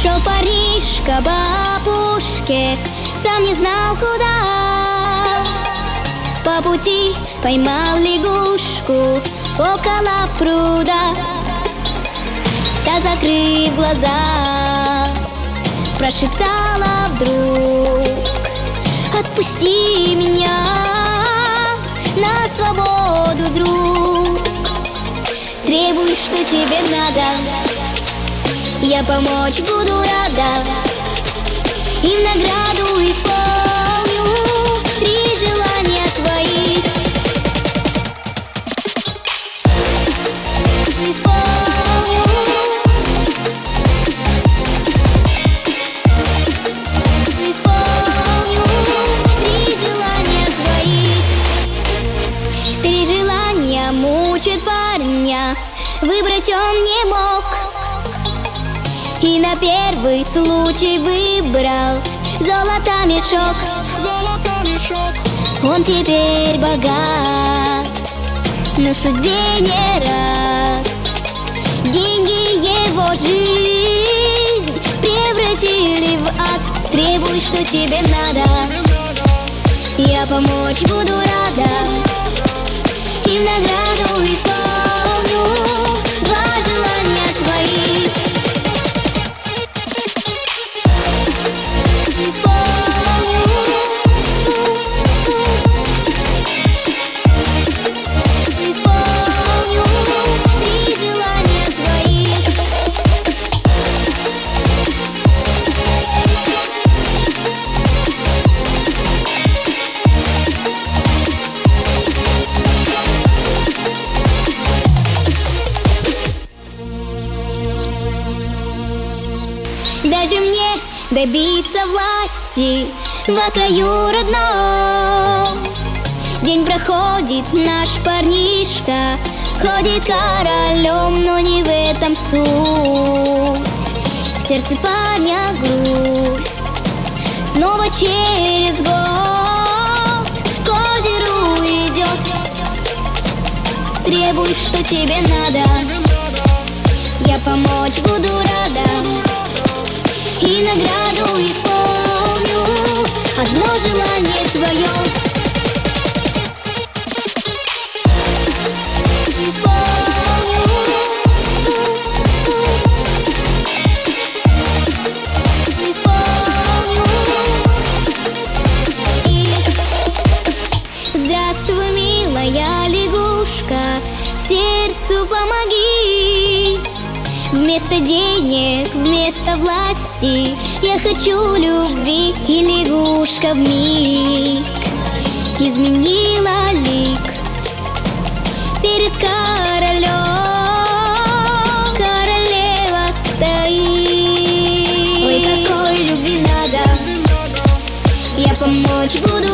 Шел парнишка по опушке Сам не знал куда. По пути поймал лягушку Около пруда. Та, закрыв глаза Прошептала вдруг Отпусти меня на свободу, друг. Требуешь, что тебе надо Я помочь буду рада И в награду исполню Три желания твои Исполню. Исполню три желания твои Три желания мучат парня Выбрать он не мог И на первый случай выбрал Золото мешок. Золото мешок. Он теперь богат Но судьбе не рад Деньги его жизнь Превратили в ад. Требуй, что тебе надо. Я помочь буду рада И в награду исполню Даже мне добиться власти в краю родном? День проходит, наш парнишка Ходит королем, но не в этом суть. В сердце парня грусть Снова через год к озеру идет. Требуй, что тебе надо. Я помочь буду Сердцу помоги. Вместо денег, вместо власти Я хочу любви И лягушка в миг. Изменила лик Перед королем. Королева стоит. Ой, какой любви надо. Я помочь буду